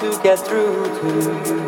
to get through to you.